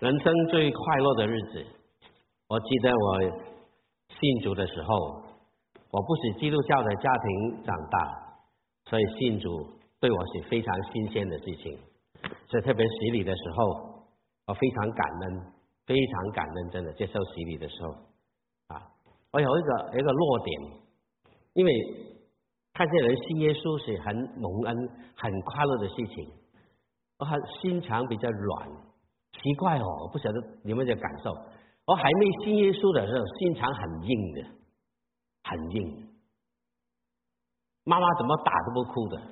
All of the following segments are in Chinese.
人生最快乐的日子，我记得我信主的时候，我不是基督教的家庭长大，所以信主对我是非常新鲜的事情。所以特别洗礼的时候，我非常感恩，非常感恩，真的接受洗礼的时候，啊，我有一个一个弱点，因为看见人信耶稣是很蒙恩、很快乐的事情，我很心肠比较软，奇怪哦，我不晓得你们的感受。我还没信耶稣的时候，心肠很硬的，很硬，妈妈怎么打都不哭的，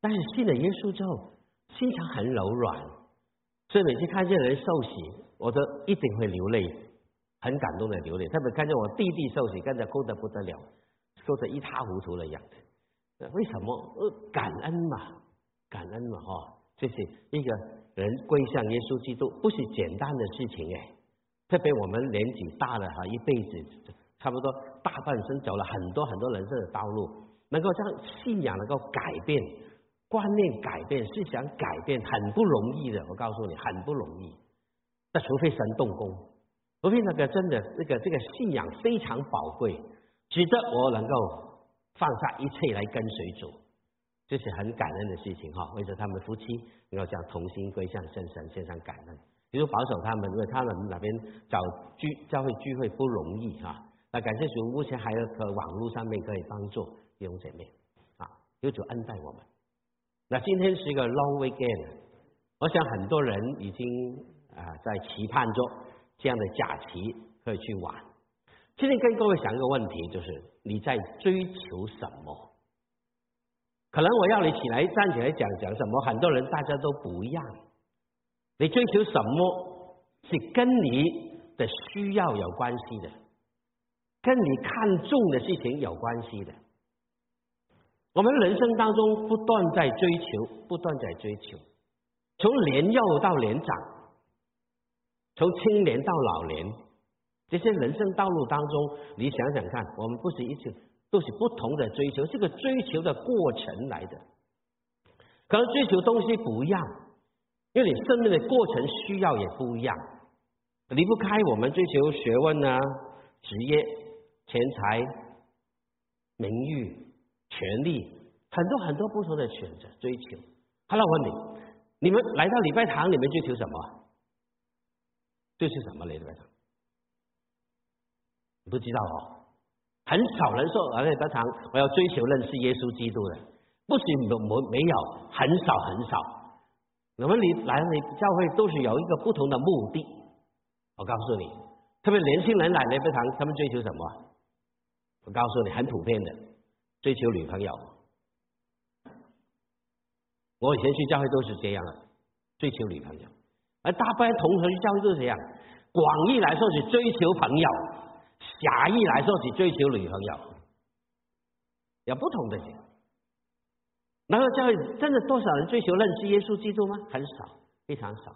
但是信了耶稣之后。心肠很柔软，所以每次看见人受洗，我都一定会流泪，很感动的流泪。特别看见我弟弟受洗，跟着哭得不得了，哭得一塌糊涂的样子。为什么？呃，感恩嘛，感恩嘛，哈，这是一个人归向耶稣基督，不是简单的事情哎。特别我们年纪大了哈，一辈子差不多大半生走了很多很多人生的道路，能够将信仰能够改变。观念改变，思想改变，很不容易的。我告诉你，很不容易。那除非神动工，除非那个真的，那个这个信仰非常宝贵，值得我能够放下一切来跟随主，这是很感恩的事情哈。为着他们夫妻能够将同心归向圣神，献上感恩。比如保守他们，因为他们那边找聚教会聚会不容易哈。那感谢主，目前还有可网络上面可以帮助弟兄姐妹啊，有主恩待我们。那今天是一个 long weekend，我想很多人已经啊在期盼着这样的假期可以去玩。今天跟各位想一个问题，就是你在追求什么？可能我要你起来站起来讲讲什么，很多人大家都不一样。你追求什么是跟你的需要有关系的，跟你看重的事情有关系的。我们人生当中不断在追求，不断在追求，从年幼到年长，从青年到老年，这些人生道路当中，你想想看，我们不是一起都是不同的追求，这个追求的过程来的，可能追求东西不一样，因为你生命的过程需要也不一样，离不开我们追求学问啊、职业、钱财、名誉。权利很多很多不同的选择追求。好了，我问你，你们来到礼拜堂，你们追求什么？追求什么？来礼拜堂？不知道哦。很少人说来礼拜堂，我要追求认识耶稣基督的，不是没没没有，很少很少。我们你来你教会都是有一个不同的目的。我告诉你，特别年轻人来礼拜堂，他们追求什么？我告诉你，很普遍的。追求女朋友，我以前去教会都是这样的，追求女朋友，而大部分同学去教会都是这样。广义来说是追求朋友，狭义来说是追求女朋友，有不同的。然后教会真的多少人追求认识耶稣基督吗？很少，非常少。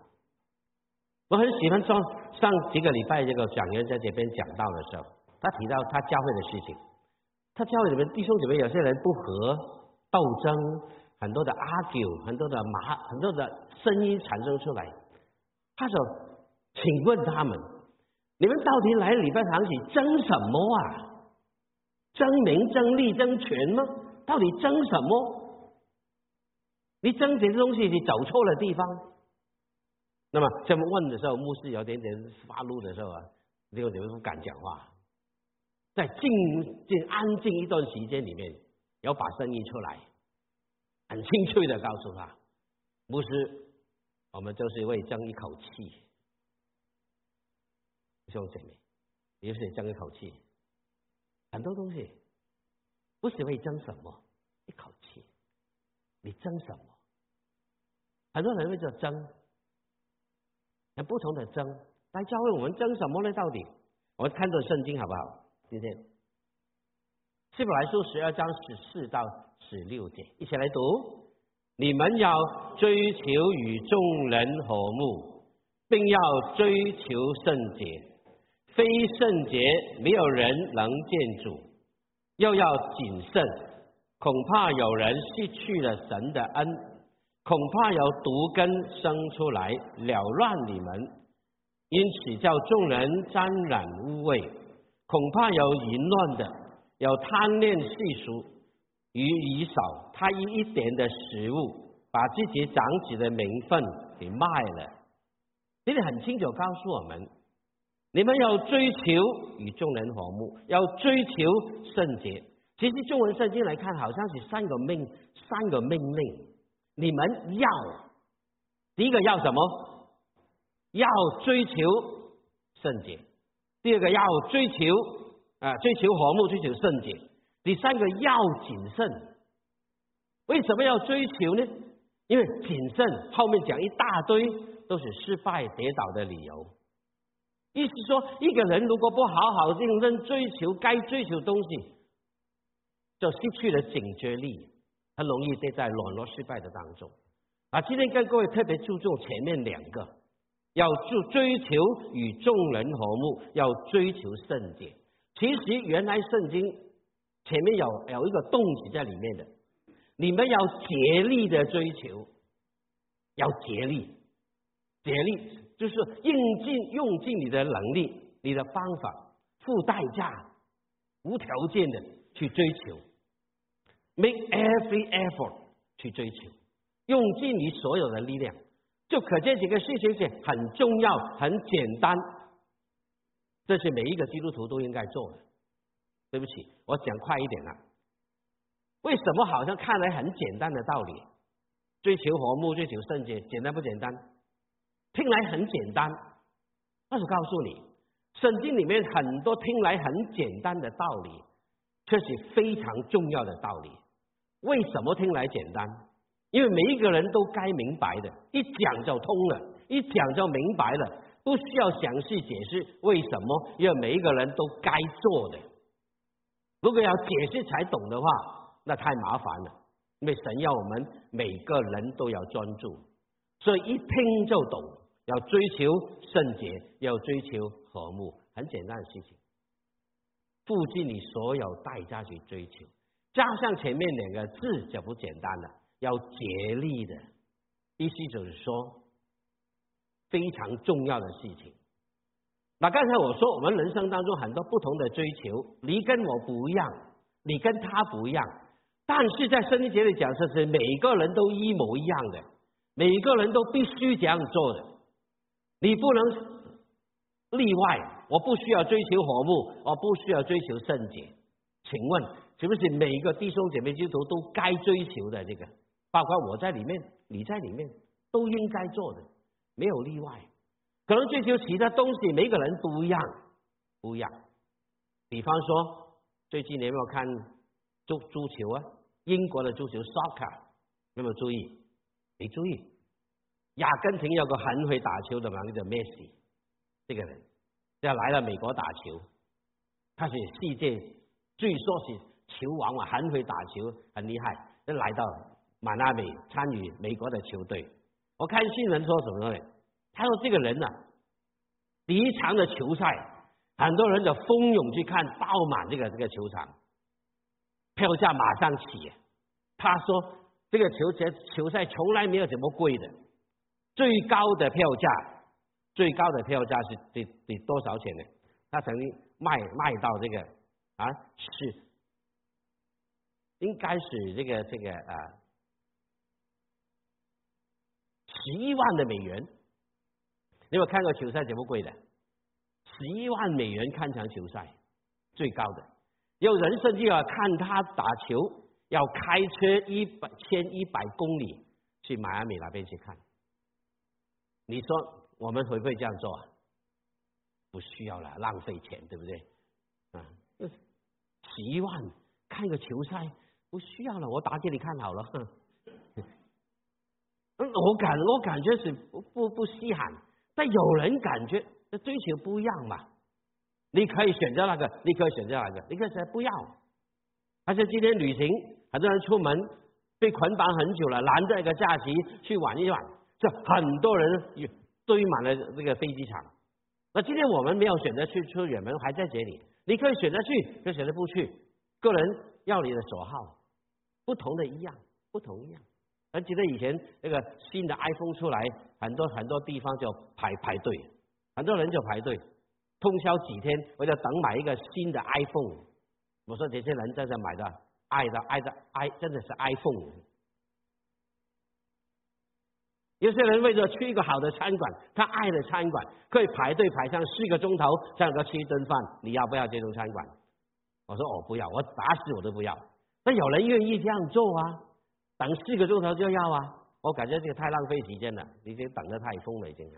我很喜欢上上几个礼拜这个讲员在这边讲到的时候，他提到他教会的事情。他教会里面弟兄姐妹有些人不和斗争，很多的 argue，很多的麻，很多的声音产生出来。他说：“请问他们，你们到底来礼拜堂去争什么啊？争名、争利、争权吗？到底争什么？你争这些东西，你走错了地方。那么这么问的时候，牧师有点点发怒的时候啊，弟兄姐妹不敢讲话。”在静静安静一段时间里面，要把声音出来，很清脆的告诉他，牧师，我们就是为争一口气，兄弟姐妹，也是争一口气，很多东西不是为争什么一口气，你争什么？很多人会叫争，很不同的争，来教会我们争什么呢？到底，我们看着圣经好不好？今天，希伯来书十二章十四到十六节，一起来读。你们要追求与众人和睦，并要追求圣洁。非圣洁，没有人能见主。又要谨慎，恐怕有人失去了神的恩，恐怕有毒根生出来，扰乱你们。因此叫众人沾染污秽，恐怕有淫乱的，有贪恋世俗，与以少，他以一点的食物，把自己长子的名分给卖了。这里很清楚告诉我们，你们要追求与众人和睦，要追求圣洁。其实中文圣经来看，好像是三个命，三个命令，你们要第一个要什么？要追求圣洁，第二个要追求啊，追求和睦，追求圣洁。第三个要谨慎。为什么要追求呢？因为谨慎后面讲一大堆都是失败跌倒的理由。意思说，一个人如果不好好认真追求该追求东西，就失去了警觉力，很容易跌在软弱失败的当中。啊，今天跟各位特别注重前面两个。要注追求与众人和睦，要追求圣洁。其实原来圣经前面有有一个动词在里面的，你们要竭力的追求，要竭力，竭力就是用尽用尽你的能力、你的方法，付代价、无条件的去追求，make every effort 去追求，用尽你所有的力量。就可见几个事情是很重要、很简单，这是每一个基督徒都应该做的。对不起，我讲快一点了。为什么好像看来很简单的道理，追求和睦、追求圣洁，简单不简单？听来很简单，但是告诉你，圣经里面很多听来很简单的道理，却是非常重要的道理。为什么听来简单？因为每一个人都该明白的，一讲就通了，一讲就明白了，不需要详细解释为什么。因为每一个人都该做的，如果要解释才懂的话，那太麻烦了。因为神要我们每个人都要专注，所以一听就懂。要追求圣洁，要追求和睦，很简单的事情，付尽你所有代价去追求，加上前面两个字就不简单了。要竭力的，意思就是说非常重要的事情。那刚才我说，我们人生当中很多不同的追求，你跟我不一样，你跟他不一样，但是在圣经节里讲，说是每个人都一模一样的，每个人都必须这样做的，你不能例外。我不需要追求和睦，我不需要追求圣洁。请问，是不是每一个弟兄姐妹基督徒都该追求的这个？包括我在里面，你在里面，都应该做的，没有例外。可能追求其他东西，每个人不一样，不一样。比方说，最近你有没有看足足球啊？英国的足球 soccer 有没有注意？没注意。阿根廷有个很会打球的嘛，叫 Messi，这个人要来了美国打球，他是世界最说是球王嘛，很会打球，很厉害，就来到。马纳美参与美国的球队，我看新闻说什么呢？他说这个人呢，第一场的球赛，很多人就蜂拥去看，爆满这个这个球场，票价马上起。他说这个球赛球赛从来没有这么贵的，最高的票价，最高的票价是得得多少钱呢？他曾经卖卖到这个啊是，应该是这个这个啊。十一万的美元，你有看过球赛怎么贵的？十一万美元看场球赛，最高的。有人甚至要看他打球，要开车一百千一百公里去迈阿密那边去看。你说我们会不会这样做啊？不需要了，浪费钱，对不对？啊，十万看个球赛，不需要了，我打给你看好了。嗯我感我感觉是不不不稀罕，但有人感觉那追求不一样嘛？你可以选择那个，你可以选择那个，你可以选择不要。而且今天旅行，很多人出门被捆绑很久了，难得一个假期去玩一玩，这很多人堆满了这个飞机场。那今天我们没有选择去出远门，还在这里，你可以选择去，可以选择不去，个人要你的所好，不同的一样，不同一样。还记得以前那个新的 iPhone 出来，很多很多地方就排排队，很多人就排队，通宵几天，为了等买一个新的 iPhone。我说这些人真的买的爱的爱的爱，真的是 iPhone。有些人为了去一个好的餐馆，他爱的餐馆可以排队排上四个钟头才能够吃一顿饭。你要不要这种餐馆？我说我不要，我打死我都不要。那有人愿意这样做啊，等四个钟头就要啊，我感觉这个太浪费时间了，已经等得太疯了已经。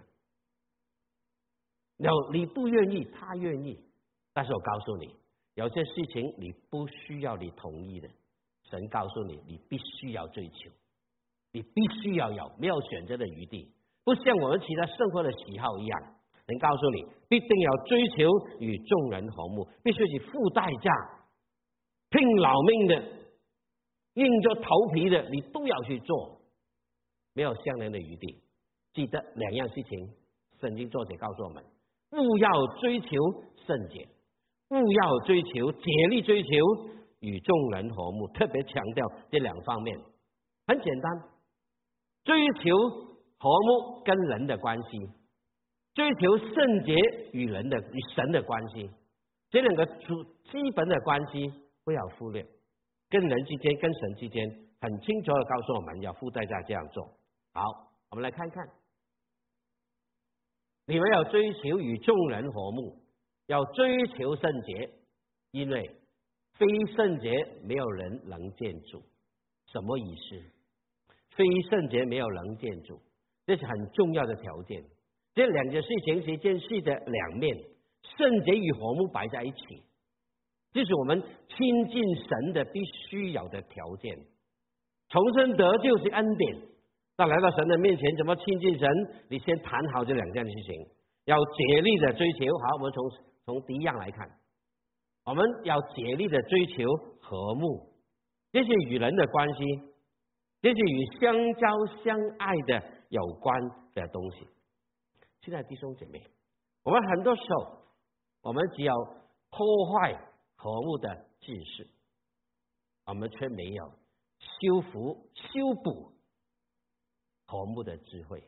有你不愿意，他愿意，但是我告诉你，有些事情你不需要你同意的，神告诉你，你必须要追求，你必须要有没有选择的余地，不像我们其他生活的喜好一样。能告诉你，必定要追求与众人和睦，必须去付代价、拼老命的、硬着头皮的，你都要去做，没有相连的余地。记得两样事情，圣经作者告诉我们：勿要追求圣洁，勿要追求竭力追求与众人和睦。特别强调这两方面，很简单，追求和睦跟人的关系。追求圣洁与人的与神的关系，这两个主基本的关系不要忽略，跟人之间、跟神之间，很清楚的告诉我们要附带在这样做。好，我们来看看，你们要追求与众人和睦，要追求圣洁，因为非圣洁没有人能见主。什么意思？非圣洁没有能见主，这是很重要的条件。这两件事情是一件事的两面，圣洁与和睦摆在一起，这是我们亲近神的必须有的条件。重生得救是恩典，那来到神的面前怎么亲近神？你先谈好这两件事情，要竭力的追求。好，我们从从第一样来看，我们要竭力的追求和睦，这是与人的关系，这是与相交相爱的有关的东西。亲爱的弟兄姐妹，我们很多时候，我们只有破坏和睦的秩序，我们却没有修复、修补和睦的智慧。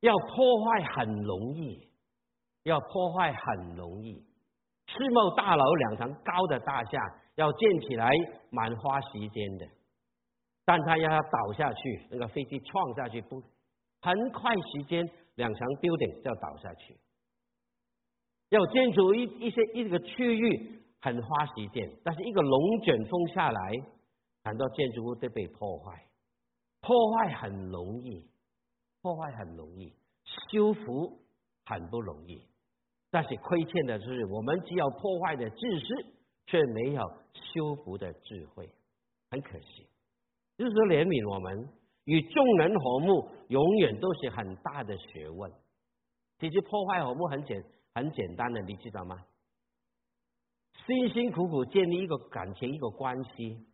要破坏很容易，要破坏很容易。世贸大楼两层高的大厦要建起来，蛮花时间的，但它要倒下去，那个飞机撞下去，不很快时间。两层 building 就要倒下去，要建筑一一些一个区域很花时间，但是一个龙卷风下来，很多建筑物都被破坏，破坏很容易，破坏很容易，修复很不容易，但是亏欠的是我们只有破坏的知识，却没有修复的智慧，很可惜，就是怜悯我们。与众人和睦，永远都是很大的学问。其实破坏和睦很简很简单的，你知道吗？辛辛苦苦建立一个感情、一个关系，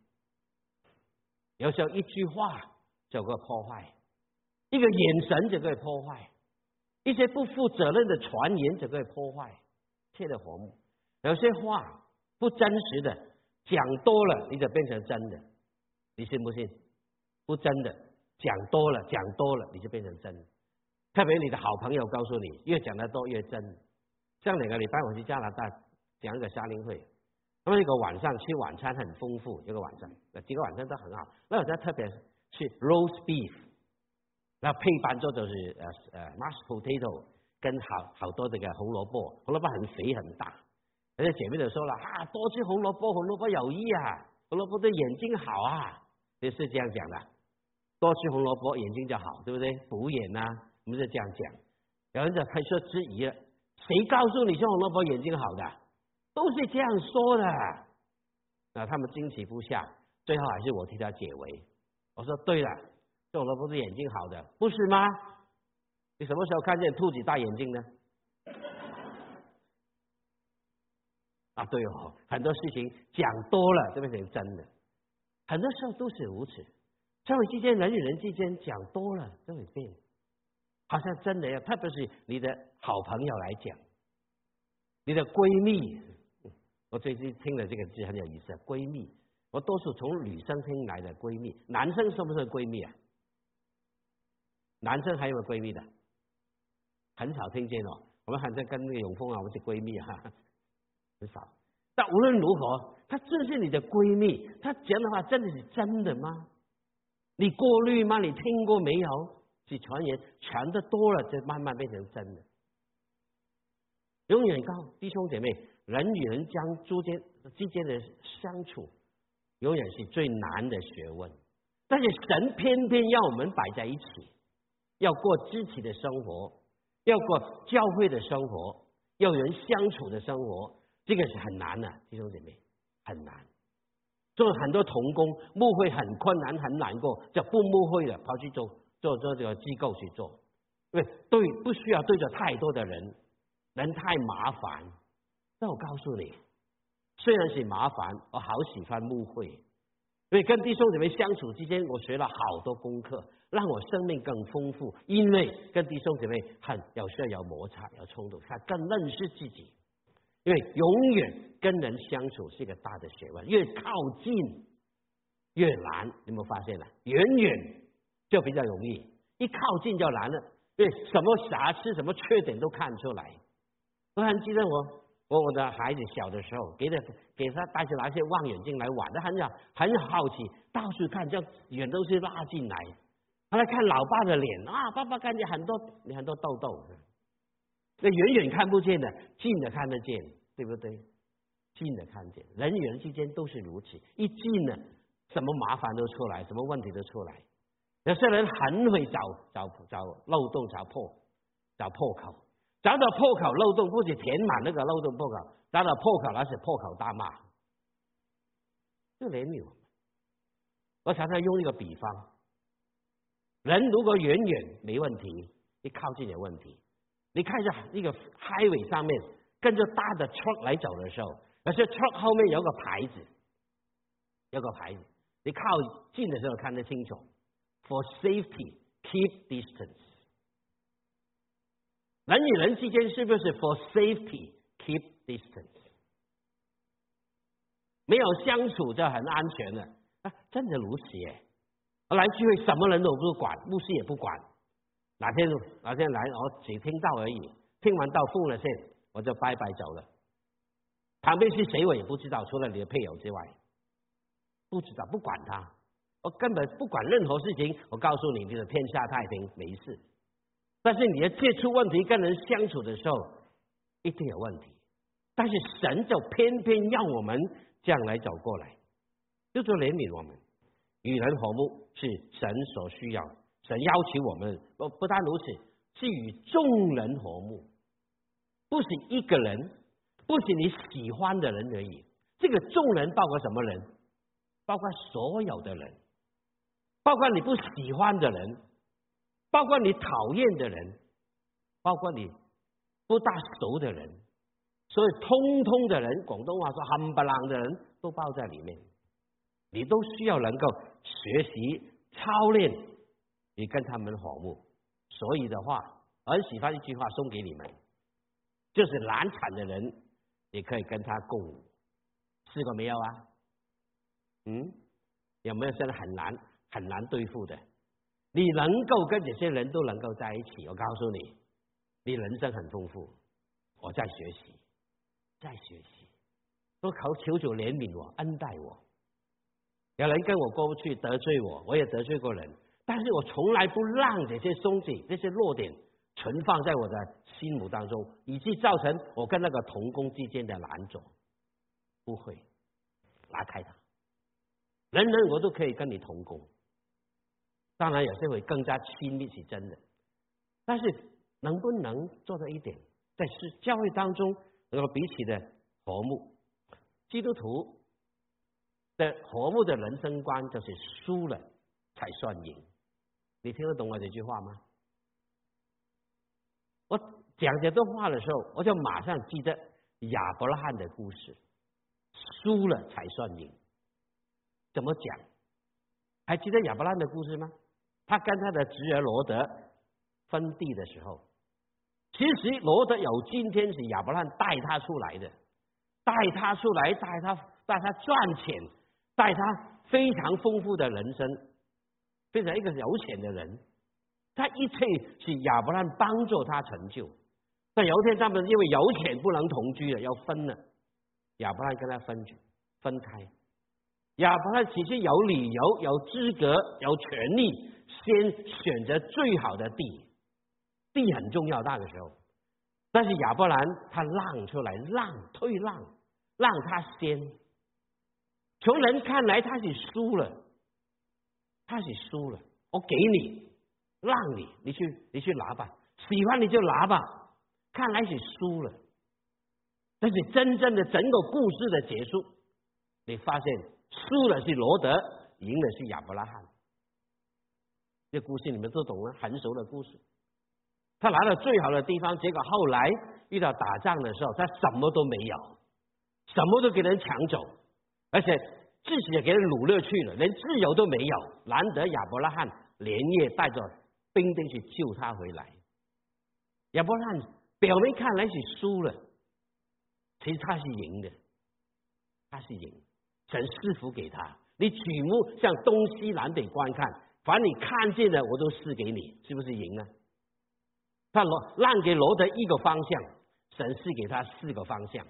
有时候一句话就会破坏，一个眼神就可以破坏，一些不负责任的传言就可以破坏，切的和睦。有些话不真实的讲多了，你就变成真的，你信不信？不真的。讲多了，讲多了，你就变成真。特别你的好朋友告诉你，越讲得多越真。上两个礼拜我去加拿大讲一个夏令会，那么一个晚上吃晚餐很丰富，一个晚上，几个晚上都很好。那晚上特别是 roast beef，那配饭做就是呃呃 mashed potato，跟好好多这个红萝卜，红萝卜很肥很大。而且姐妹就说了啊，多吃红萝卜，红萝卜有益啊，红萝卜对眼睛好啊，也是这样讲的。多吃红萝卜，眼睛就好，对不对？补眼呐，我们就这样讲。有人就开始质疑了：谁告诉你吃红萝卜眼睛好的？都是这样说的。那他们惊奇不下，最后还是我替他解围。我说：对了，吃红萝卜是眼睛好的，不是吗？你什么时候看见兔子大眼睛呢？啊，对哦，很多事情讲多了就变成真的，很多时候都是如此。社会之间，人与人之间讲多了都会变，好像真的要，特别是你的好朋友来讲，你的闺蜜，我最近听了这个字很有意思，闺蜜，我多数从女生听来的闺蜜，男生是不是闺蜜啊？男生还有闺蜜的，很少听见哦。我们好像跟那个永峰啊，我们是闺蜜哈，很少。但无论如何，她正是你的闺蜜，她讲的话真的是真的吗？你过滤吗？你听过没有？是传言传的多了，就慢慢变成真的。永远告弟兄姐妹，人与人将之间之间的相处，永远是最难的学问。但是神偏偏要我们摆在一起，要过肢体的生活，要过教会的生活，要人相处的生活，这个是很难的，弟兄姐妹，很难。做很多童工，牧会很困难，很难过，就不牧会了，跑去做做做这个机构去做，因为对不需要对着太多的人，人太麻烦。但我告诉你，虽然是麻烦，我好喜欢牧会，因为跟弟兄姐妹相处之间，我学了好多功课，让我生命更丰富。因为跟弟兄姐妹很有时候有摩擦、有冲突，他更认识自己。因为永远跟人相处是一个大的学问，越靠近越难，你有没有发现呢？远远就比较容易，一靠近就难了。对，什么瑕疵、什么缺点都看出来。我还记得我，我我的孩子小的时候，给他给他带起拿些望远镜来玩，他很想很好奇，到处看，叫远东西拉进来，他来看老爸的脸啊，爸爸看见很多很多痘痘。那远远看不见的，近的看得见，对不对？近的看见，人与人之间都是如此。一近了，什么麻烦都出来，什么问题都出来。有些人很会找找找漏洞，找破找破口，找到破口漏洞，不是填满那个漏洞破口，找到破口那是破口大骂。就怜悯我们。我常常用一个比方：人如果远远没问题，一靠近有问题。你看一下那个 highway 上面跟着大的 truck 来走的时候，有些 truck 后面有个牌子，有个牌子，你靠近的时候看得清楚。For safety, keep distance。人与人之间是不是 For safety, keep distance？没有相处就很安全了啊！真的如此耶！来聚会什么人都不管，牧师也不管。哪天哪天来，我只听到而已。听完到付了线，我就拜拜走了。旁边是谁我也不知道，除了你的配偶之外，不知道，不管他，我根本不管任何事情。我告诉你，就是天下太平，没事。但是你要接触问题，跟人相处的时候，一定有问题。但是神就偏偏要我们这样来走过来，就说怜悯我们，与人和睦是神所需要。神邀请我们不不但如此，是与众人和睦，不是一个人，不是你喜欢的人而已。这个众人包括什么人？包括所有的人，包括你不喜欢的人，包括你讨厌的人，包括你不大熟的人，所以通通的人，广东话说冚唪唥的人都包在里面。你都需要能够学习操练。你跟他们和睦，所以的话，很喜欢一句话送给你们，就是难产的人，你可以跟他共舞，试过没有啊？嗯，有没有现在很难很难对付的？你能够跟这些人都能够在一起，我告诉你，你人生很丰富。我在学习，在学习，都求求主怜悯我，恩待我。有人跟我过不去，得罪我，我也得罪过人。但是我从来不让这些松紧、这些弱点存放在我的心目当中，以致造成我跟那个同工之间的难阻。不会，拉开它。人人我都可以跟你同工，当然有些会更加亲密是真的。但是能不能做到一点，在是教会当中能够彼此的和睦？基督徒的和睦的人生观就是输了才算赢。你听得懂我这句话吗？我讲这段话的时候，我就马上记得亚伯拉罕的故事，输了才算赢。怎么讲？还记得亚伯拉罕的故事吗？他跟他的侄儿罗德分地的时候，其实罗德有今天是亚伯拉罕带他出来的，带他出来，带他带他赚钱，带他非常丰富的人生。变成一个有钱的人，他一切是亚伯拉罕帮助他成就，但有一天他们因为有钱不能同居了，要分了，亚伯拉罕跟他分居分开。亚伯拉罕其实有理由、有资格、有权利，先选择最好的地，地很重要那个时候。但是亚伯兰他让出来，让退让，让他先。从人看来他是输了，他是输了。我给你，让你，你去，你去拿吧，喜欢你就拿吧。看来是输了，但是真正的整个故事的结束，你发现输了是罗德，赢的是亚伯拉罕。这故事你们都懂了，很熟的故事。他来到最好的地方，结果后来遇到打仗的时候，他什么都没有，什么都给人抢走，而且自己也给人掳掠去了，连自由都没有。难得亚伯拉罕连夜带着兵丁去救他回来。亚伯拉罕表面看来是输了，其实他是赢的，他是赢。神赐福给他，你举目向东西南北观看，凡你看见的，我都赐给你，是不是赢啊？他罗让给罗德一个方向，神赐给他四个方向。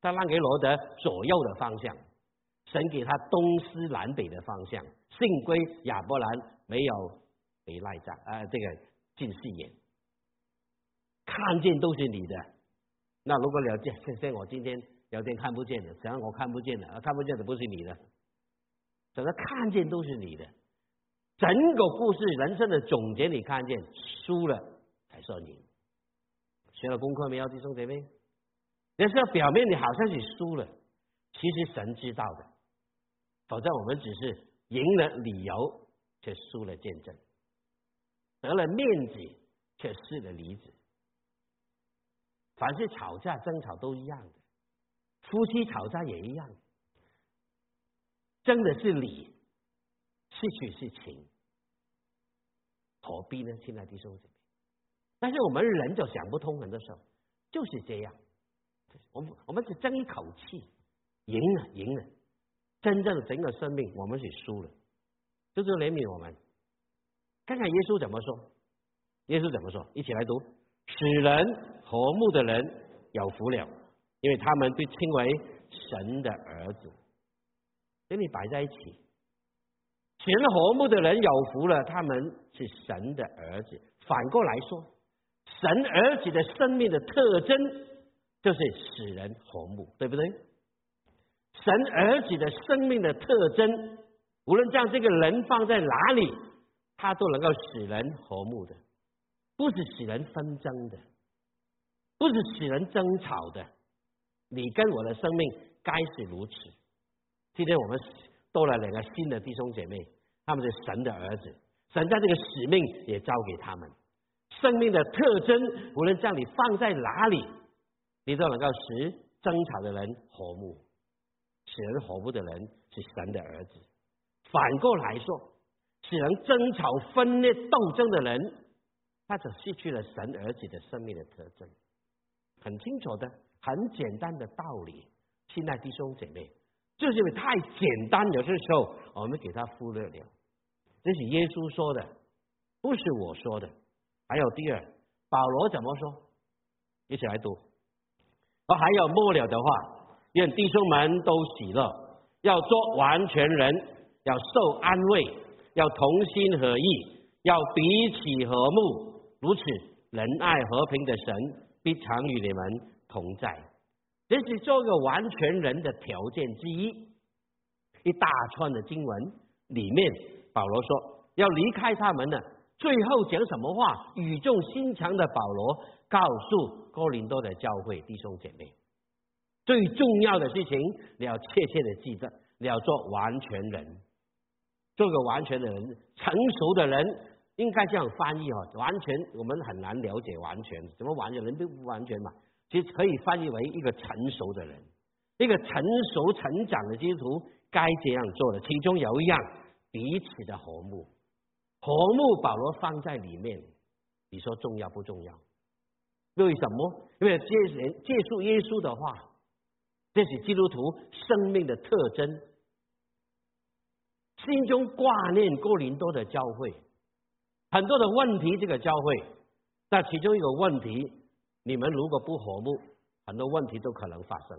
他让给罗德左右的方向，神给他东西南北的方向。幸亏亚伯兰没有被赖在啊，这个近视眼，看见都是你的。那如果了解，现在我今天有点看不见的，只要我看不见的，看不见的不是你的，整个看见都是你的。整个故事人生的总结，你看见输了。才说你学了功课没有，弟兄姐妹？有时候表面你好像是输了，其实神知道的。否则我们只是赢了理由，却输了见证；得了面子，却失了里子。凡是吵架争吵都一样的，夫妻吵架也一样，争的是理，失去是情，何必呢？亲爱的弟兄姐妹。但是我们人就想不通，很多时候就是这样。我们我们只争一口气，赢了赢了，真正的整个生命我们是输了。就是怜悯我们，看看耶稣怎么说。耶稣怎么说？一起来读：使人和睦的人有福了，因为他们被称为神的儿子。跟你摆在一起，使人和睦的人有福了，他们是神的儿子。反过来说。神儿子的生命的特征就是使人和睦，对不对？神儿子的生命的特征，无论将这个人放在哪里，他都能够使人和睦的，不是使人纷争的，不是使人争吵的。你跟我的生命该是如此。今天我们多了两个新的弟兄姐妹，他们是神的儿子，神将这个使命也交给他们。生命的特征，无论将你放在哪里，你都能够使争吵的人和睦，使人和睦的人是神的儿子。反过来说，使人争吵、分裂、斗争的人，他就失去了神儿子的生命的特征。很清楚的、很简单的道理，亲爱弟兄姐妹，就是因为太简单，有些时候我们给他忽略了。这是耶稣说的，不是我说的。还有第二，保罗怎么说？一起来读。而还有末了的话，愿弟兄们都喜乐，要做完全人，要受安慰，要同心合意，要彼此和睦。如此，仁爱和平的神必常与你们同在。这是做个完全人的条件之一。一大串的经文里面，保罗说要离开他们呢。最后讲什么话？语重心长的保罗告诉哥林多的教会弟兄姐妹，最重要的事情你要切切的记得，你要做完全人，做个完全的人，成熟的人应该这样翻译哦。完全我们很难了解完全，怎么完全人都不完全嘛？其实可以翻译为一个成熟的人，一个成熟成长的基督徒该这样做的。其中有一样，彼此的和睦。和睦，保罗放在里面，你说重要不重要？为什么？因为借人接受耶稣的话，这是基督徒生命的特征。心中挂念哥林多的教会，很多的问题，这个教会，那其中一个问题，你们如果不和睦，很多问题都可能发生。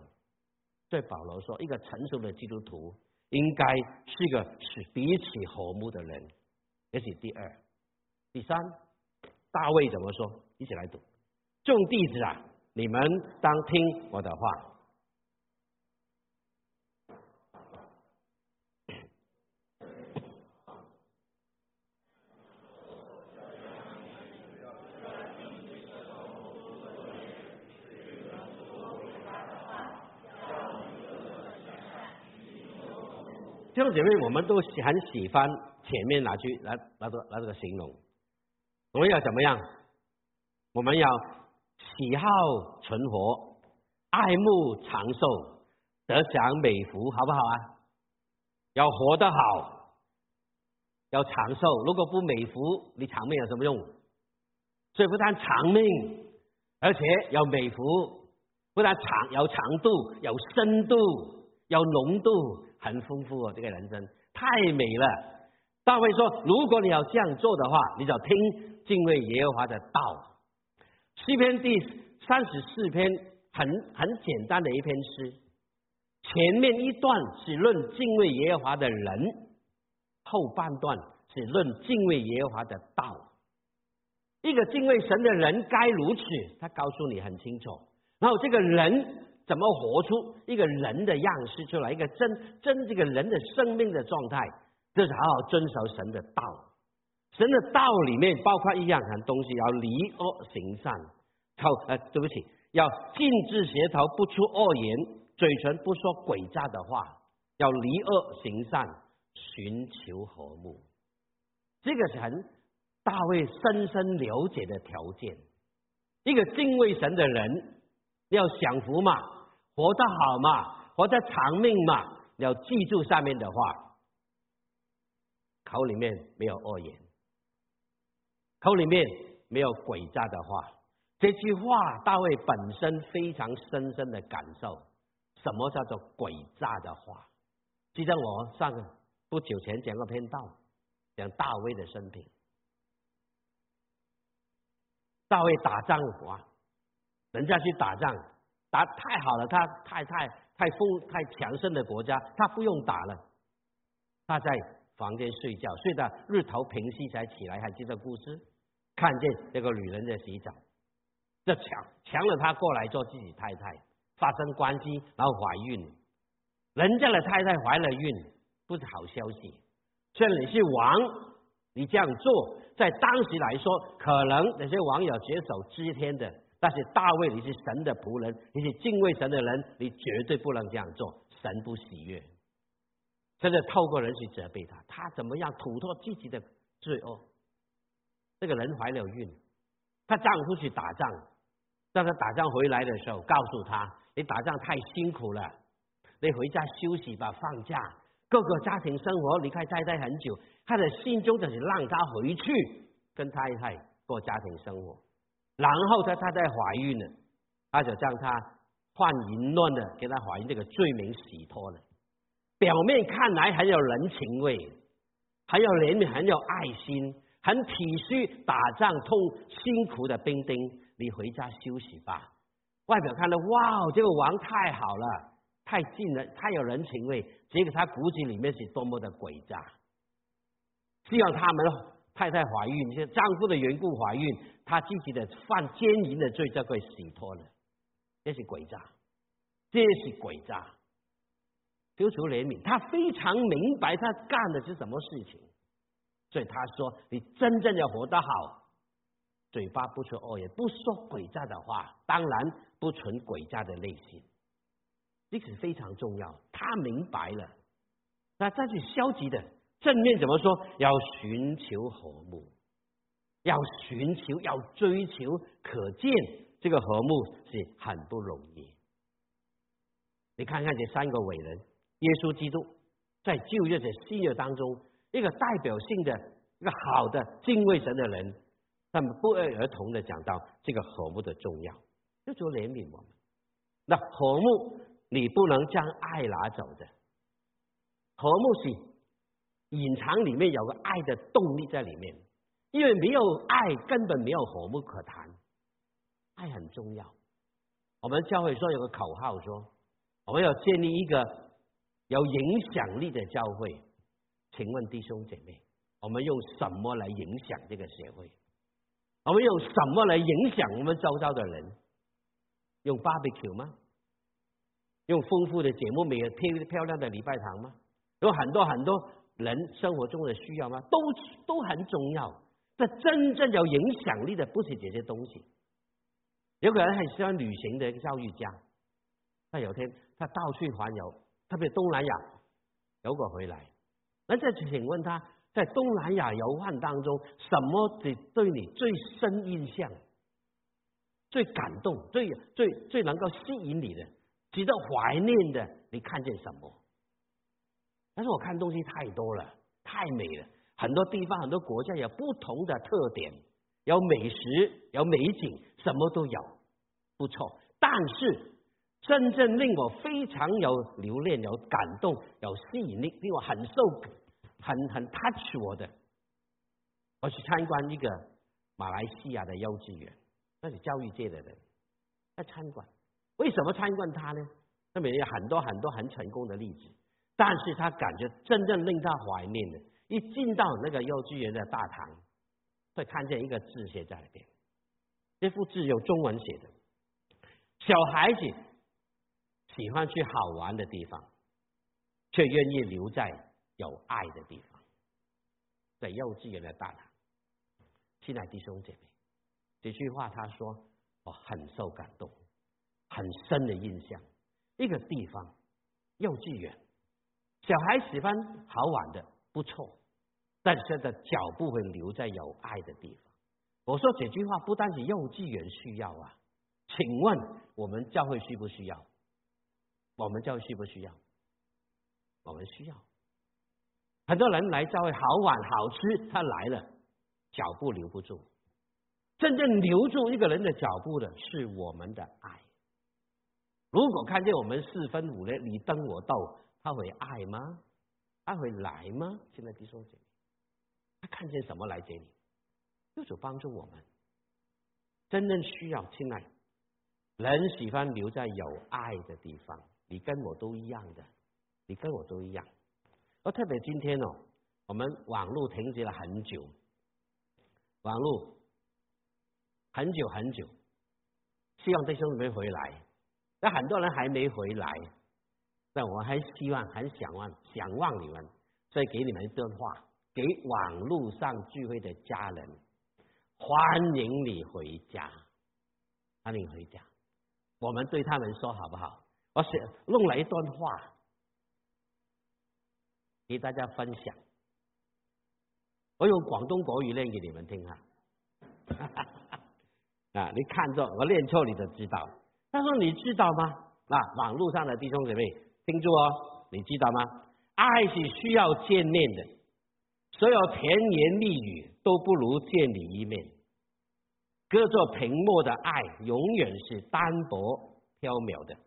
对保罗说，一个成熟的基督徒应该是一个是彼此和睦的人。这是第二，第三，大卫怎么说？一起来读：众弟子啊，你们当听我的话。弟兄姐妹，我们都很喜欢前面那句来那个那个形容，我们要怎么样？我们要喜好存活，爱慕长寿，得享美福，好不好啊？要活得好，要长寿。如果不美福，你长命有什么用？所以不但长命，而且要美福，不但长有长度，有深度，有浓度。很丰富哦，这个人生太美了。大卫说：“如果你要这样做的话，你就听敬畏耶和华的道。”诗篇第三十四篇很很简单的一篇诗，前面一段是论敬畏耶和华的人，后半段是论敬畏耶和华的道。一个敬畏神的人该如此，他告诉你很清楚。然后这个人。怎么活出一个人的样式出来？一个真真这个人的生命的状态，就是好好遵守神的道。神的道里面包括一样很东西，要离恶行善。好，呃，对不起，要禁止舌头不出恶言，嘴唇不说诡诈的话，要离恶行善，寻求和睦。这个是很大卫深深了解的条件。一个敬畏神的人要享福嘛。活得好嘛，活得长命嘛，要记住下面的话，口里面没有恶言，口里面没有诡诈的话。这句话大卫本身非常深深的感受，什么叫做诡诈的话？记得我上不久前讲过篇道，讲大卫的生平。大卫打仗啊，人家去打仗。打太好了，他太太太丰太强盛的国家，他不用打了，他在房间睡觉，睡到日头平息才起来，还记得故事？看见这个女人在洗澡，这抢抢了他过来做自己太太，发生关系，然后怀孕，人家的太太怀了孕，不是好消息。虽然你是王，你这样做，在当时来说，可能那些网友接手知天的。但是大卫，你是神的仆人，你是敬畏神的人，你绝对不能这样做，神不喜悦。甚至透过人去责备他，他怎么样吐脱自己的罪恶？这个人怀了孕，她丈夫去打仗，当他打仗回来的时候，告诉他：“你打仗太辛苦了，你回家休息吧，放假，各个家庭生活离开太太很久。”他的心中就是让他回去跟太太过家庭生活。然后他他在怀孕了，他就将他犯淫乱的给他怀孕这个罪名洗脱了。表面看来很有人情味，很有怜悯，很有爱心，很体恤打仗痛辛苦的兵丁。你回家休息吧。外表看到哇，这个王太好了，太近了，太有人情味。结果他骨子里面是多么的诡诈。希望他们。太太怀孕，是丈夫的缘故怀孕，她自己的犯奸淫的罪就可以洗脱了。这是诡诈，这是诡诈。求求怜悯，他非常明白他干的是什么事情，所以他说：“你真正要活得好，嘴巴不说恶言，不说诡诈的话，当然不存诡诈的内心。这是非常重要。他明白了，那再去消极的。”正面怎么说？要寻求和睦，要寻求，要追求，可见这个和睦是很不容易。你看看这三个伟人，耶稣基督在旧约的新约当中，一个代表性的一个好的敬畏神的人，他们不约而同的讲到这个和睦的重要，就怜悯我们。那和睦，你不能将爱拿走的，和睦是。隐藏里面有个爱的动力在里面，因为没有爱，根本没有和睦可谈。爱很重要。我们教会说有个口号说，我们要建立一个有影响力的教会。请问弟兄姐妹，我们用什么来影响这个社会？我们用什么来影响我们周遭的人？用 barbecue 吗？用丰富的节目、美漂漂亮的礼拜堂吗？有很多很多人生活中的需要吗？都都很重要。但真正有影响力的不是这些东西。有个人很喜欢旅行的一个教育家，他有天他到处环游，特别东南亚游过回来。那再请问他在东南亚游玩当中，什么对对你最深印象、最感动、最最最能够吸引你的、值得怀念的？你看见什么？但是我看东西太多了，太美了，很多地方、很多国家有不同的特点。有美食，有美景，什么都有，不错。但是真正令我非常有留恋、有感动、有吸引力，令我很受、很很 touch 我的，我去参观一个马来西亚的幼稚园，那是教育界的人在参观。为什么参观他呢？那边有很多很多很成功的例子，但是他感觉真正令他怀念的，一进到那个幼稚园的大堂。会看见一个字写在那边，这幅字有中文写的。小孩子喜欢去好玩的地方，却愿意留在有爱的地方，在幼稚园的大堂。亲爱弟兄姐妹，这句话他说我很受感动，很深的印象。一个地方，幼稚园，小孩喜欢好玩的，不错。但是的脚步会留在有爱的地方。我说这句话不单是幼稚园需要啊，请问我们教会需不需要？我们教会需不需要？我们需要。很多人来教会好玩好吃，他来了，脚步留不住。真正留住一个人的脚步的是我们的爱。如果看见我们四分五裂，你争我斗，他会爱吗？他会来吗？现在弟兄姐妹。他看见什么来接你？就是帮助我们。真正需要亲爱，人喜欢留在有爱的地方。你跟我都一样的，你跟我都一样。而特别今天哦，我们网络停止了很久，网络很久很久，希望弟兄姊妹回来。但很多人还没回来，但我还希望很想望想望你们，所以给你们一段话。给网络上聚会的家人，欢迎你回家，欢迎回家。我们对他们说好不好？我写弄了一段话，给大家分享。我用广东国语念给你们听哈。啊，你看着我念错你就知道。他说：“你知道吗？那网络上的弟兄姊妹，听住哦，你知道吗？爱是需要见面的。”所有甜言蜜语都不如见你一面。隔着屏幕的爱永远是单薄飘渺的，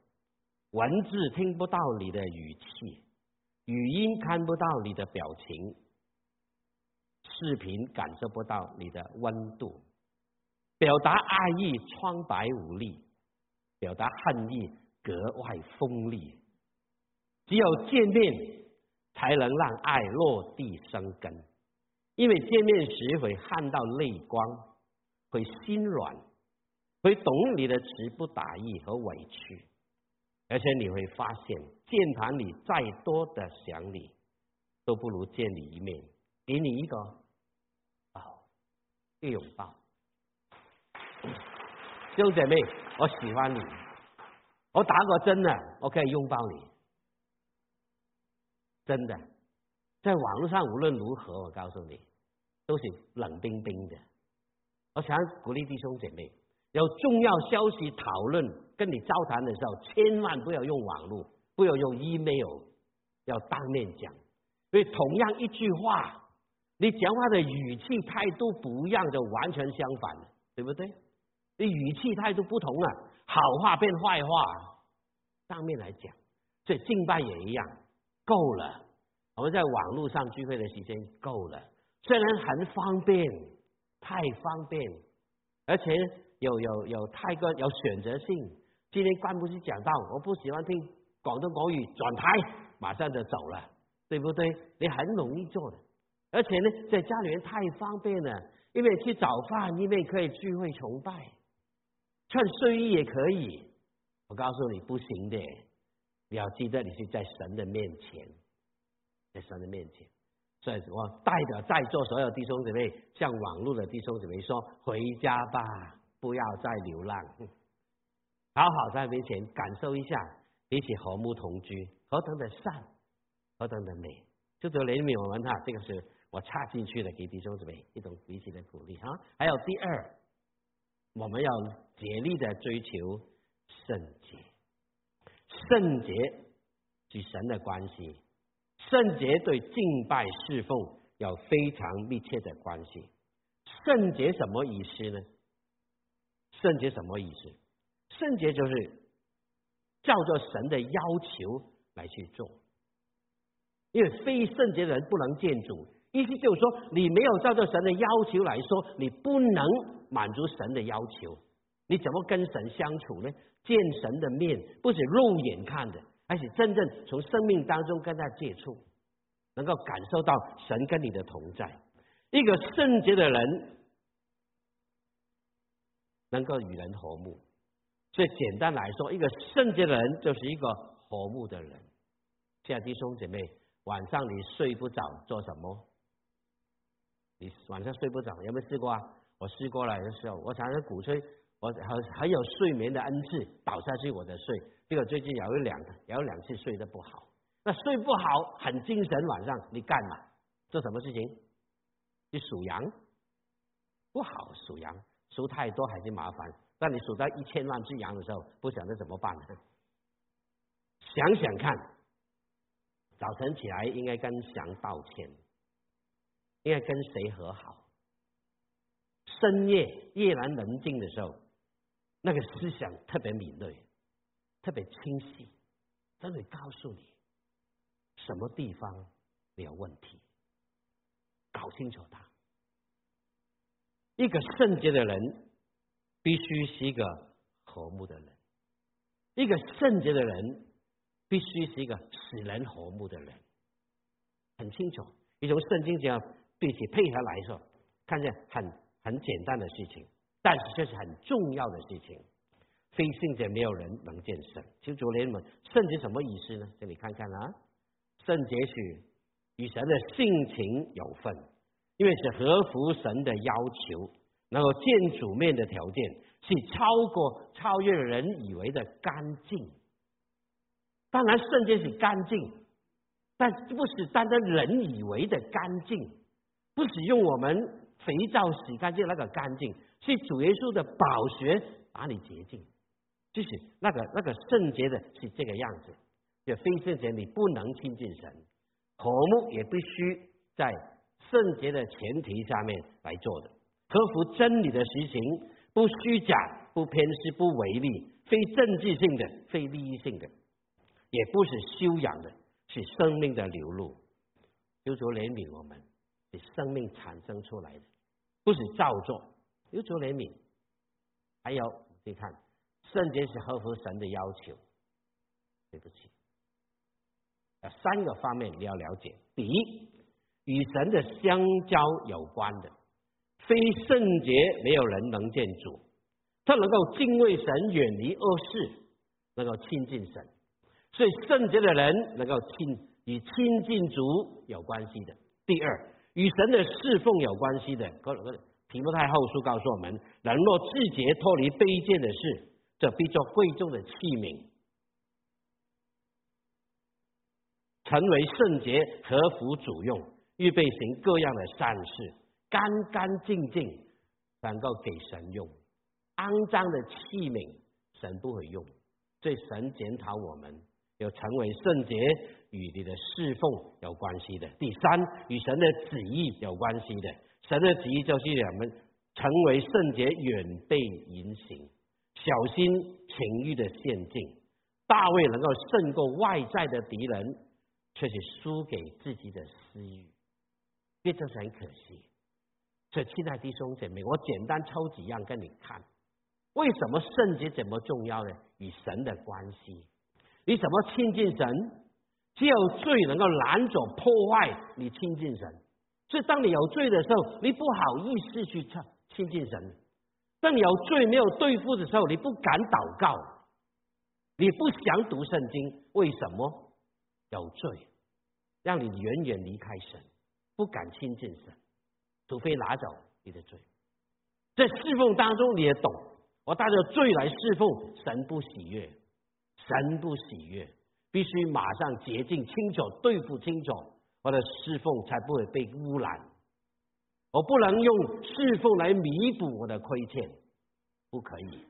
文字听不到你的语气，语音看不到你的表情，视频感受不到你的温度，表达爱意苍白无力，表达恨意格外锋利。只有见面。才能让爱落地生根，因为见面时会看到泪光，会心软，会懂你的词不达意和委屈，而且你会发现，键盘里再多的想你，都不如见你一面，给你一个抱，一个拥抱。弟兄姐妹，我喜欢你，我打个针呢，我可以拥抱你。真的，在网络上无论如何，我告诉你，都是冷冰冰的。我想鼓励弟兄姐妹，有重要消息讨论跟你交谈的时候，千万不要用网络，不要用 email，要当面讲。因为同样一句话，你讲话的语气态度不一样，就完全相反了，对不对？你语气态度不同了，好话变坏话。当面来讲，所以敬拜也一样。够了，我们在网络上聚会的时间够了。虽然很方便，太方便，而且有有有太过有选择性。今天关不是讲到，我不喜欢听广东国语，转台马上就走了，对不对？你很容易做的，而且呢，在家里面太方便了，因为去早饭，因为可以聚会崇拜，穿睡衣也可以。我告诉你，不行的，你要记得你是在神的面前，在神的面前。所以我代表在座所有弟兄姊妹，向网络的弟兄姊妹说：回家吧，不要再流浪，好好在面前感受一下，一起和睦同居，何等的善，何等的美。就这怜悯我们哈，这个是我插进去的，给弟兄姊妹一种彼此的鼓励哈。还有第二，我们要竭力的追求圣洁，圣洁与神的关系。圣洁对敬拜侍奉有非常密切的关系。圣洁什么意思呢？圣洁什么意思？圣洁就是照着神的要求来去做。因为非圣洁的人不能见主，意思就是说，你没有照着神的要求来说，你不能满足神的要求。你怎么跟神相处呢？见神的面不是肉眼看的。而且真正从生命当中跟他接触，能够感受到神跟你的同在。一个圣洁的人能够与人和睦，所以简单来说，一个圣洁的人就是一个和睦的人。亲爱的弟兄姐妹，晚上你睡不着做什么？你晚上睡不着有没有试过啊？我试过了，有时候我常常鼓吹。我很很有睡眠的恩赐，倒下去我的睡。结果最近有两有两次睡得不好，那睡不好很精神，晚上你干嘛？做什么事情？去数羊？不好数羊，数太多还是麻烦。当你数到一千万只羊的时候，不晓得怎么办呢？想想看，早晨起来应该跟羊道歉，应该跟谁和好？深夜夜阑人静的时候。那个思想特别敏锐，特别清晰，真的告诉你什么地方有问题，搞清楚它。一个圣洁的人必须是一个和睦的人，一个圣洁的人必须是一个使人和睦的人。很清楚，你从圣经这样对其配合来说，看见很很简单的事情。但是这是很重要的事情，非圣洁没有人能见神。求主怜悯，圣洁什么意思呢？这里看看啊，圣洁是与神的性情有份，因为是合乎神的要求，能够见主面的条件，是超过超越人以为的干净。当然，圣洁是干净，但不是单单人以为的干净，不是用我们肥皂洗干净那个干净。是主耶稣的宝血把你洁净，就是那个那个圣洁的，是这个样子。就非圣洁，你不能亲近神。和睦也必须在圣洁的前提下面来做的，克服真理的实行，不虚假，不偏私，不违逆，非政治性的，非利益性的，也不是修养的，是生命的流露。就说怜悯我们，是生命产生出来的，不是造作。有求怜悯，还有你看，圣洁是合乎神的要求。对不起，三个方面你要了解：第一，与神的相交有关的，非圣洁没有人能见主。他能够敬畏神，远离恶事，能够亲近神。所以圣洁的人能够亲与亲近主有关系的。第二，与神的侍奉有关系的。各各。提摩太后书告诉我们：人若自觉脱离卑贱的事，这必做贵重的器皿，成为圣洁、合乎主用，预备行各样的善事，干干净净，能够给神用。肮脏的器皿，神不会用。所以神检讨我们，要成为圣洁，与你的侍奉有关系的。第三，与神的旨意有关系的。神的旨意就是我们成为圣洁，远被淫行，小心情欲的陷阱。大卫能够胜过外在的敌人，却是输给自己的私欲，这真是很可惜。所以，亲爱的弟兄姐妹，我简单抽几样跟你看，为什么圣洁这么重要呢？与神的关系，你怎么亲近神？只有罪能够拦阻破坏你亲近神。所以，当你有罪的时候，你不好意思去亲亲近神；当你有罪没有对付的时候，你不敢祷告，你不想读圣经。为什么？有罪，让你远远离开神，不敢亲近神，除非拿走你的罪。在侍奉当中，你也懂，我带着罪来侍奉神，不喜悦，神不喜悦。必须马上洁净清楚，对付清楚，我的侍奉才不会被污染。我不能用侍奉来弥补我的亏欠，不可以。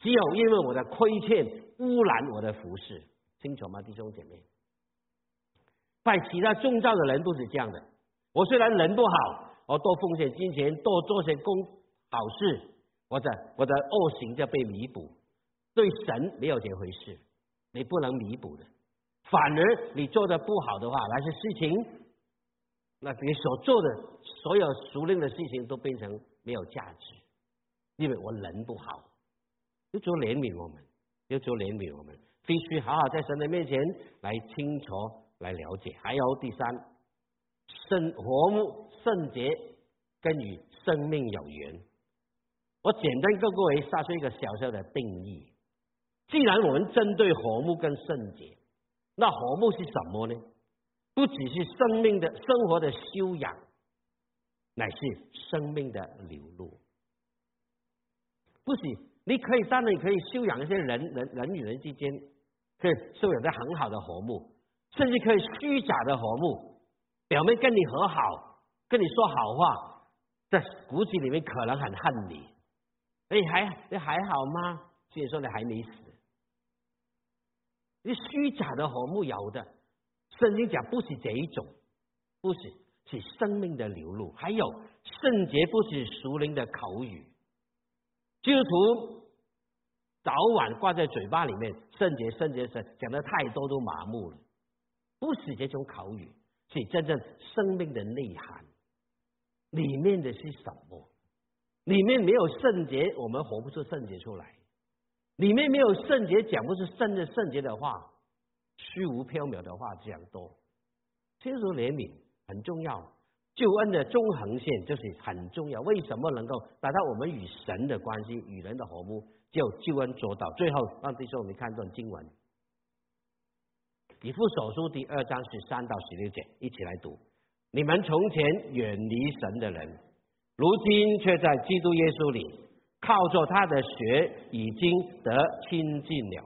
只有因为我的亏欠污染我的服饰，清楚吗，弟兄姐妹？拜其他宗教的人都是这样的。我虽然人不好，我多奉献金钱，多做些公好事，我的我的恶行就被弥补。对神没有这回事，你不能弥补的。反而你做的不好的话，那些事情，那你所做的所有熟练的事情都变成没有价值，因为我人不好，要做怜悯我们，要做怜悯我们，必须好好在神的面前来清楚来了解。还有第三，圣和睦圣洁跟与生命有缘。我简单跟各位撒出一个小小的定义：既然我们针对和睦跟圣洁。那和睦是什么呢？不只是生命的生活的修养，乃是生命的流露。不是你可以当然可以修养一些人人人与人之间，可以修养的很好的和睦，甚至可以虚假的和睦，表面跟你和好，跟你说好话，在骨子里面可能很恨你。你还你还好吗？所以说你还没死。你虚假的和睦有的，圣经讲不是这一种，不是是生命的流露。还有圣洁不是熟灵的口语，基督徒早晚挂在嘴巴里面，圣洁圣洁神讲的太多都麻木了，不是这种口语，是真正生命的内涵。里面的是什么？里面没有圣洁，我们活不出圣洁出来。里面没有圣洁，讲不出圣的圣洁的话，虚无缥缈的话讲多。其实怜悯很重要，救恩的中横线就是很重要。为什么能够达到我们与神的关系、与人的和睦，就救恩做到。最后，让弟兄们看段经文，《以父所书》第二章十三到十六节，一起来读：你们从前远离神的人，如今却在基督耶稣里。靠着他的血已经得清净了，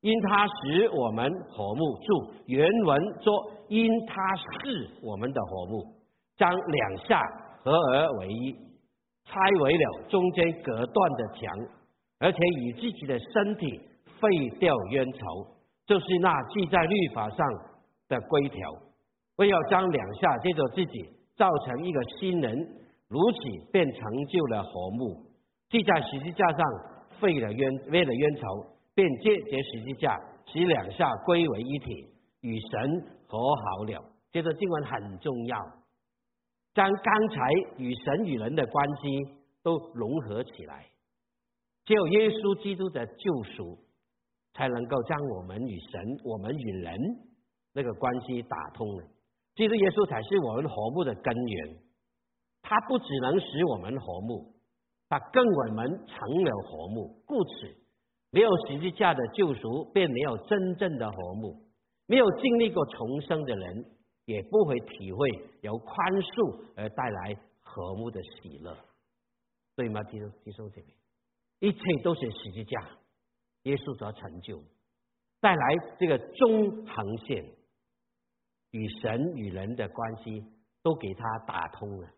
因他使我们和睦。注原文说，因他是我们的和睦，将两下合而为一，拆为了中间隔断的墙，而且以自己的身体废掉冤仇，就是那记在律法上的规条，为要将两下接着自己造成一个新人，如此便成就了和睦。记在十字架上废了冤为了冤仇，便借结十字架，使两下归为一体，与神和好了。这个经文很重要，将刚才与神与人的关系都融合起来。只有耶稣基督的救赎，才能够将我们与神、我们与人那个关系打通了。基督耶稣才是我们和睦的根源，他不只能使我们和睦。他跟我们成了和睦，故此没有十字架的救赎，便没有真正的和睦。没有经历过重生的人，也不会体会由宽恕而带来和睦的喜乐，对吗？弟兄弟兄姐妹，一切都是十字架，耶稣所成就，带来这个中横线，与神与人的关系都给他打通了。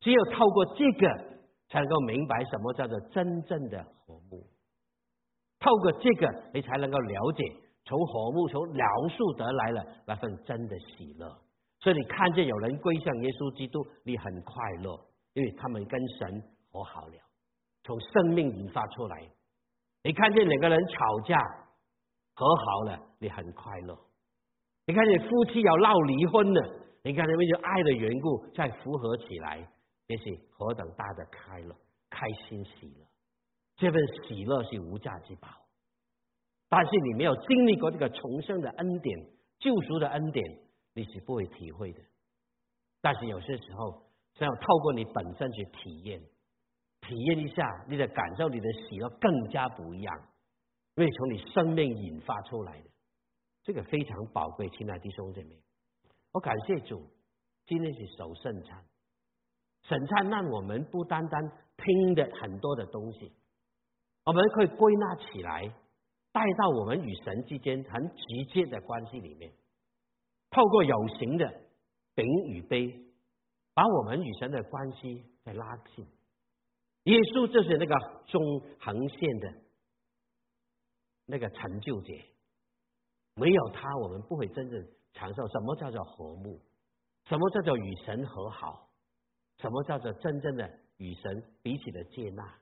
只有透过这个。才能够明白什么叫做真正的和睦。透过这个，你才能够了解从和睦、从饶恕得来了那份真的喜乐。所以你看见有人归向耶稣基督，你很快乐，因为他们跟神和好了，从生命引发出来。你看见两个人吵架和好了，你很快乐。你看见夫妻要闹离婚了，你看见因为爱的缘故再复合起来。也是何等大的快乐、开心喜乐！这份喜乐是无价之宝。但是你没有经历过这个重生的恩典、救赎的恩典，你是不会体会的。但是有些时候，想要透过你本身去体验，体验一下，你的感受、你的喜乐更加不一样，因为从你生命引发出来的，这个非常宝贵。亲爱的弟兄姐妹，我感谢主，今天是守圣餐，圣餐让我们不单单听的很多的东西，我们可以归纳起来。带到我们与神之间很直接的关系里面，透过有形的饼与杯，把我们与神的关系再拉近。耶稣就是那个中横线的那个成就者，没有他，我们不会真正享受什么叫做和睦，什么叫做与神和好，什么叫做真正的与神彼此的接纳，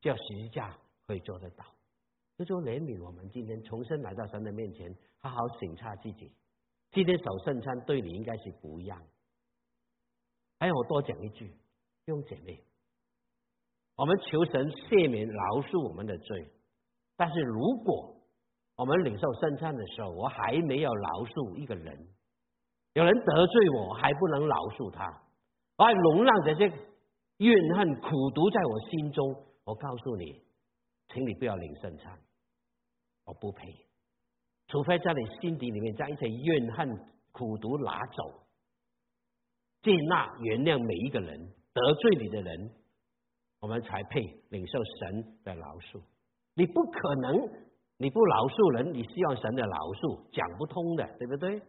叫十字架可以做得到。这就怜悯我们今天重新来到神的面前，好好审查自己。今天守圣餐对你应该是不一样。还有我多讲一句，弟兄姐妹，我们求神赦免饶恕我们的罪。但是如果我们领受圣餐的时候，我还没有饶恕一个人，有人得罪我，还不能饶恕他，我还容让这些怨恨苦毒在我心中，我告诉你，请你不要领圣餐。我不配，除非在你心底里面将一切怨恨、苦毒拿走，接纳、原谅每一个人得罪你的人，我们才配领受神的饶恕。你不可能，你不饶恕人，你希望神的饶恕，讲不通的，对不对？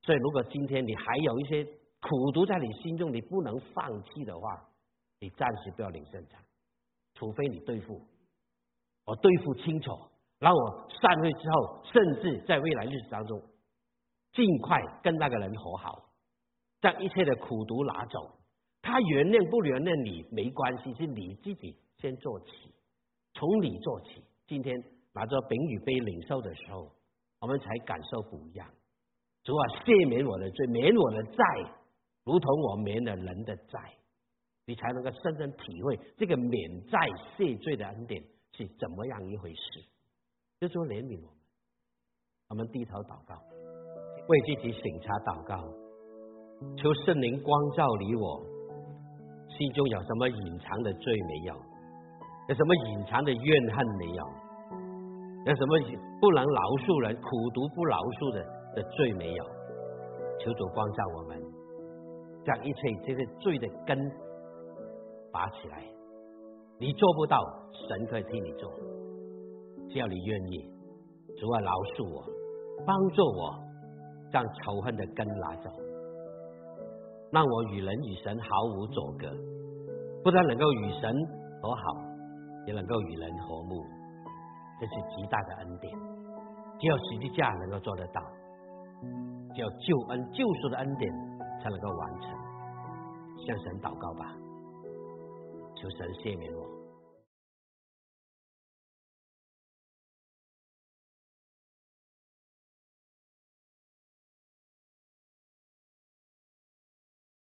所以，如果今天你还有一些苦毒在你心中，你不能放弃的话，你暂时不要领圣餐，除非你对付，我对付清楚。让我散会之后，甚至在未来日子当中，尽快跟那个人和好，将一切的苦毒拿走。他原谅不原谅你没关系，是你自己先做起，从你做起。今天拿着饼与杯领受的时候，我们才感受不一样。主啊，赦免我的罪，免我的债，如同我免了人的债，你才能够深深体会这个免债谢罪的恩典是怎么样一回事。就说怜悯我们，我们低头祷告，为自己审查祷告，求圣灵光照你我，心中有什么隐藏的罪没有？有什么隐藏的怨恨没有？有什么不能饶恕人、苦读不饶恕的的罪没有？求主光照我们，将一切这些罪的根拔起来。你做不到，神可以替你做。只要你愿意，主啊饶恕我，帮助我，将仇恨的根拿走，让我与人与神毫无阻隔，不但能够与神和好，也能够与人和睦，这是极大的恩典。只有十字架能够做得到，只有救恩救赎的恩典才能够完成。向神祷告吧，求神赦免我。